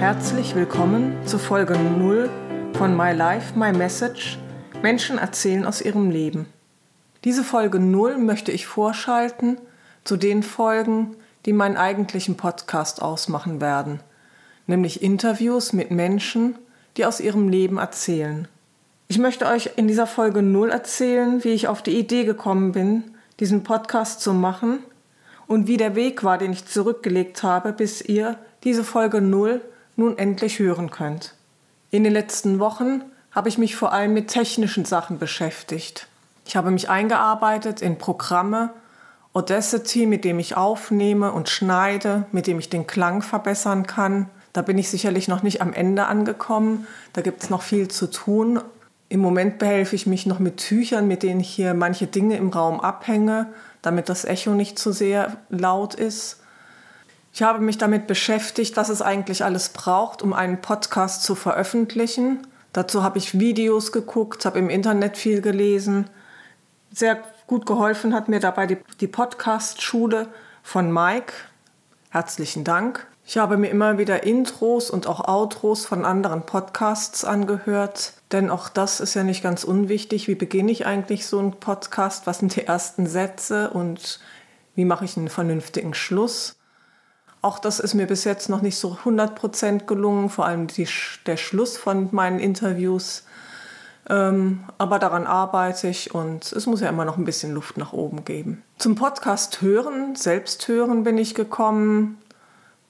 Herzlich willkommen zu Folge 0 von My Life, My Message. Menschen erzählen aus ihrem Leben. Diese Folge 0 möchte ich vorschalten zu den Folgen, die meinen eigentlichen Podcast ausmachen werden, nämlich Interviews mit Menschen, die aus ihrem Leben erzählen. Ich möchte euch in dieser Folge 0 erzählen, wie ich auf die Idee gekommen bin, diesen Podcast zu machen und wie der Weg war, den ich zurückgelegt habe, bis ihr diese Folge 0 nun endlich hören könnt. In den letzten Wochen habe ich mich vor allem mit technischen Sachen beschäftigt. Ich habe mich eingearbeitet in Programme, Audacity, mit dem ich aufnehme und schneide, mit dem ich den Klang verbessern kann. Da bin ich sicherlich noch nicht am Ende angekommen. Da gibt es noch viel zu tun. Im Moment behelfe ich mich noch mit Tüchern, mit denen ich hier manche Dinge im Raum abhänge, damit das Echo nicht zu sehr laut ist. Ich habe mich damit beschäftigt, was es eigentlich alles braucht, um einen Podcast zu veröffentlichen. Dazu habe ich Videos geguckt, habe im Internet viel gelesen. Sehr gut geholfen hat mir dabei die, die Podcast-Schule von Mike. Herzlichen Dank. Ich habe mir immer wieder Intros und auch Outros von anderen Podcasts angehört, denn auch das ist ja nicht ganz unwichtig. Wie beginne ich eigentlich so einen Podcast? Was sind die ersten Sätze und wie mache ich einen vernünftigen Schluss? Auch das ist mir bis jetzt noch nicht so 100% gelungen, vor allem die, der Schluss von meinen Interviews. Ähm, aber daran arbeite ich und es muss ja immer noch ein bisschen Luft nach oben geben. Zum Podcast hören, selbst hören bin ich gekommen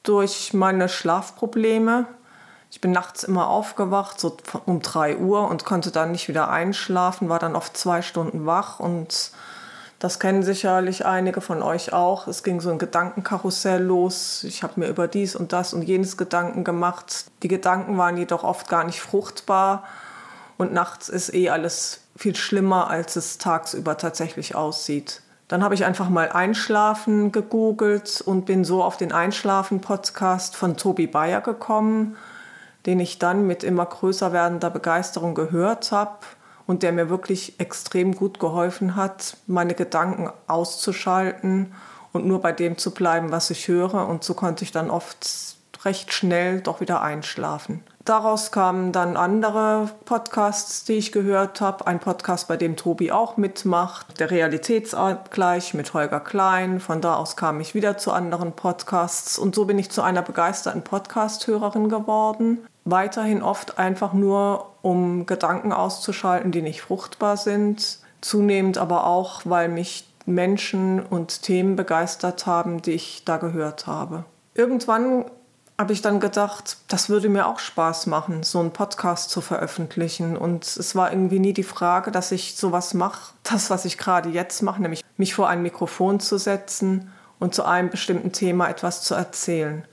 durch meine Schlafprobleme. Ich bin nachts immer aufgewacht, so um 3 Uhr und konnte dann nicht wieder einschlafen, war dann oft zwei Stunden wach und das kennen sicherlich einige von euch auch. Es ging so ein Gedankenkarussell los. Ich habe mir über dies und das und jenes Gedanken gemacht. Die Gedanken waren jedoch oft gar nicht fruchtbar. Und nachts ist eh alles viel schlimmer, als es tagsüber tatsächlich aussieht. Dann habe ich einfach mal Einschlafen gegoogelt und bin so auf den Einschlafen-Podcast von Tobi Bayer gekommen, den ich dann mit immer größer werdender Begeisterung gehört habe und der mir wirklich extrem gut geholfen hat, meine Gedanken auszuschalten und nur bei dem zu bleiben, was ich höre. Und so konnte ich dann oft recht schnell doch wieder einschlafen. Daraus kamen dann andere Podcasts, die ich gehört habe. Ein Podcast, bei dem Tobi auch mitmacht, der Realitätsabgleich mit Holger Klein. Von da aus kam ich wieder zu anderen Podcasts und so bin ich zu einer begeisterten Podcast-Hörerin geworden weiterhin oft einfach nur, um Gedanken auszuschalten, die nicht fruchtbar sind. Zunehmend aber auch, weil mich Menschen und Themen begeistert haben, die ich da gehört habe. Irgendwann habe ich dann gedacht, das würde mir auch Spaß machen, so einen Podcast zu veröffentlichen. Und es war irgendwie nie die Frage, dass ich sowas mache, das, was ich gerade jetzt mache, nämlich mich vor ein Mikrofon zu setzen und zu einem bestimmten Thema etwas zu erzählen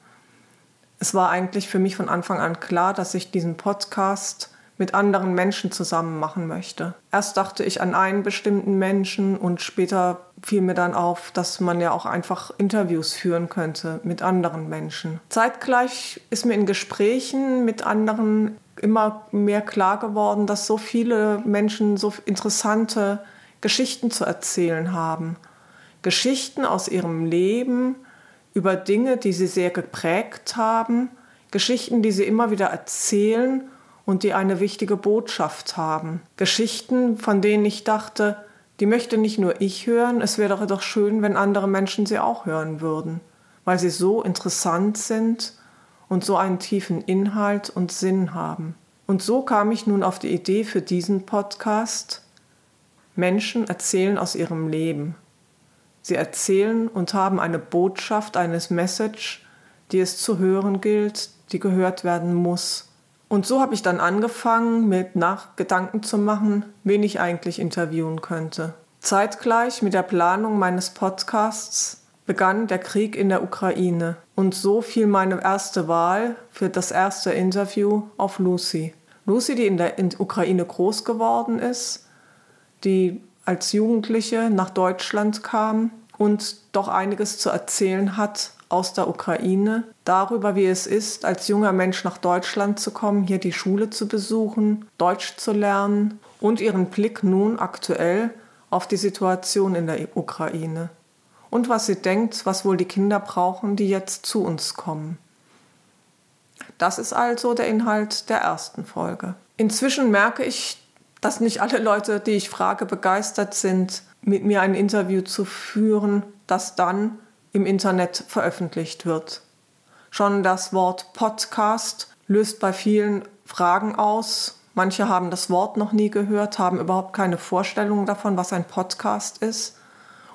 es war eigentlich für mich von Anfang an klar, dass ich diesen Podcast mit anderen Menschen zusammen machen möchte. Erst dachte ich an einen bestimmten Menschen und später fiel mir dann auf, dass man ja auch einfach Interviews führen könnte mit anderen Menschen. Zeitgleich ist mir in Gesprächen mit anderen immer mehr klar geworden, dass so viele Menschen so interessante Geschichten zu erzählen haben. Geschichten aus ihrem Leben, über Dinge, die sie sehr geprägt haben, Geschichten, die sie immer wieder erzählen und die eine wichtige Botschaft haben. Geschichten, von denen ich dachte, die möchte nicht nur ich hören, es wäre doch schön, wenn andere Menschen sie auch hören würden, weil sie so interessant sind und so einen tiefen Inhalt und Sinn haben. Und so kam ich nun auf die Idee für diesen Podcast. Menschen erzählen aus ihrem Leben. Sie erzählen und haben eine Botschaft, eines Message, die es zu hören gilt, die gehört werden muss. Und so habe ich dann angefangen, mir Nachgedanken zu machen, wen ich eigentlich interviewen könnte. Zeitgleich mit der Planung meines Podcasts begann der Krieg in der Ukraine und so fiel meine erste Wahl für das erste Interview auf Lucy. Lucy, die in der Ukraine groß geworden ist, die als Jugendliche nach Deutschland kam und doch einiges zu erzählen hat aus der Ukraine, darüber, wie es ist, als junger Mensch nach Deutschland zu kommen, hier die Schule zu besuchen, Deutsch zu lernen und ihren Blick nun aktuell auf die Situation in der Ukraine und was sie denkt, was wohl die Kinder brauchen, die jetzt zu uns kommen. Das ist also der Inhalt der ersten Folge. Inzwischen merke ich, dass nicht alle Leute, die ich frage, begeistert sind, mit mir ein Interview zu führen, das dann im Internet veröffentlicht wird. Schon das Wort Podcast löst bei vielen Fragen aus. Manche haben das Wort noch nie gehört, haben überhaupt keine Vorstellung davon, was ein Podcast ist.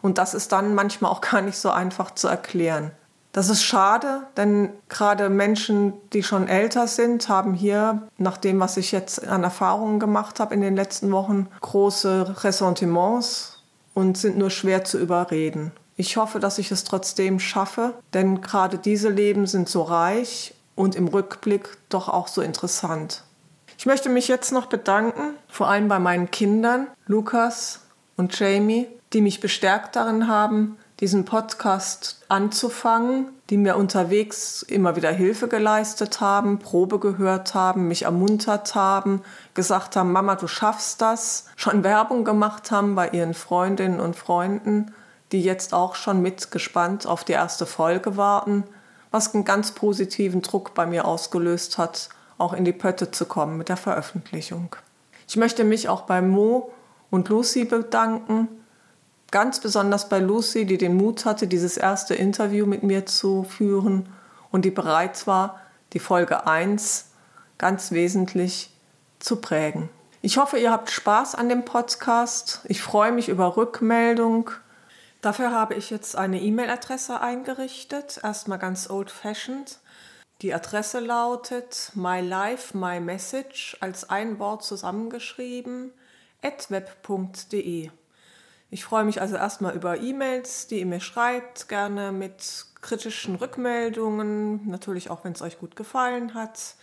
Und das ist dann manchmal auch gar nicht so einfach zu erklären. Das ist schade, denn gerade Menschen, die schon älter sind, haben hier, nach dem, was ich jetzt an Erfahrungen gemacht habe in den letzten Wochen, große Ressentiments und sind nur schwer zu überreden. Ich hoffe, dass ich es trotzdem schaffe, denn gerade diese Leben sind so reich und im Rückblick doch auch so interessant. Ich möchte mich jetzt noch bedanken, vor allem bei meinen Kindern, Lukas und Jamie, die mich bestärkt darin haben, diesen Podcast anzufangen, die mir unterwegs immer wieder Hilfe geleistet haben, Probe gehört haben, mich ermuntert haben, gesagt haben, Mama, du schaffst das, schon Werbung gemacht haben bei ihren Freundinnen und Freunden, die jetzt auch schon mitgespannt auf die erste Folge warten, was einen ganz positiven Druck bei mir ausgelöst hat, auch in die Pötte zu kommen mit der Veröffentlichung. Ich möchte mich auch bei Mo und Lucy bedanken, Ganz besonders bei Lucy, die den Mut hatte, dieses erste Interview mit mir zu führen und die bereit war, die Folge 1 ganz wesentlich zu prägen. Ich hoffe, ihr habt Spaß an dem Podcast. Ich freue mich über Rückmeldung. Dafür habe ich jetzt eine E-Mail-Adresse eingerichtet, erstmal ganz old-fashioned. Die Adresse lautet mylifemymessage als ein Wort zusammengeschrieben at web.de. Ich freue mich also erstmal über E-Mails, die ihr mir schreibt, gerne mit kritischen Rückmeldungen, natürlich auch, wenn es euch gut gefallen hat,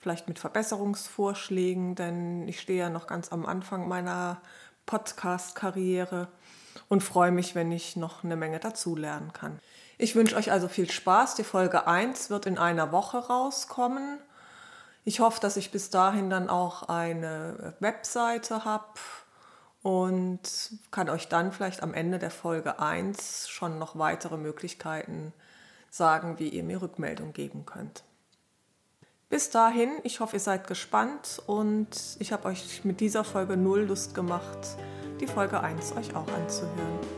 vielleicht mit Verbesserungsvorschlägen, denn ich stehe ja noch ganz am Anfang meiner Podcast-Karriere und freue mich, wenn ich noch eine Menge dazulernen kann. Ich wünsche euch also viel Spaß. Die Folge 1 wird in einer Woche rauskommen. Ich hoffe, dass ich bis dahin dann auch eine Webseite habe und kann euch dann vielleicht am Ende der Folge 1 schon noch weitere Möglichkeiten sagen, wie ihr mir Rückmeldung geben könnt. Bis dahin, ich hoffe, ihr seid gespannt und ich habe euch mit dieser Folge null Lust gemacht, die Folge 1 euch auch anzuhören.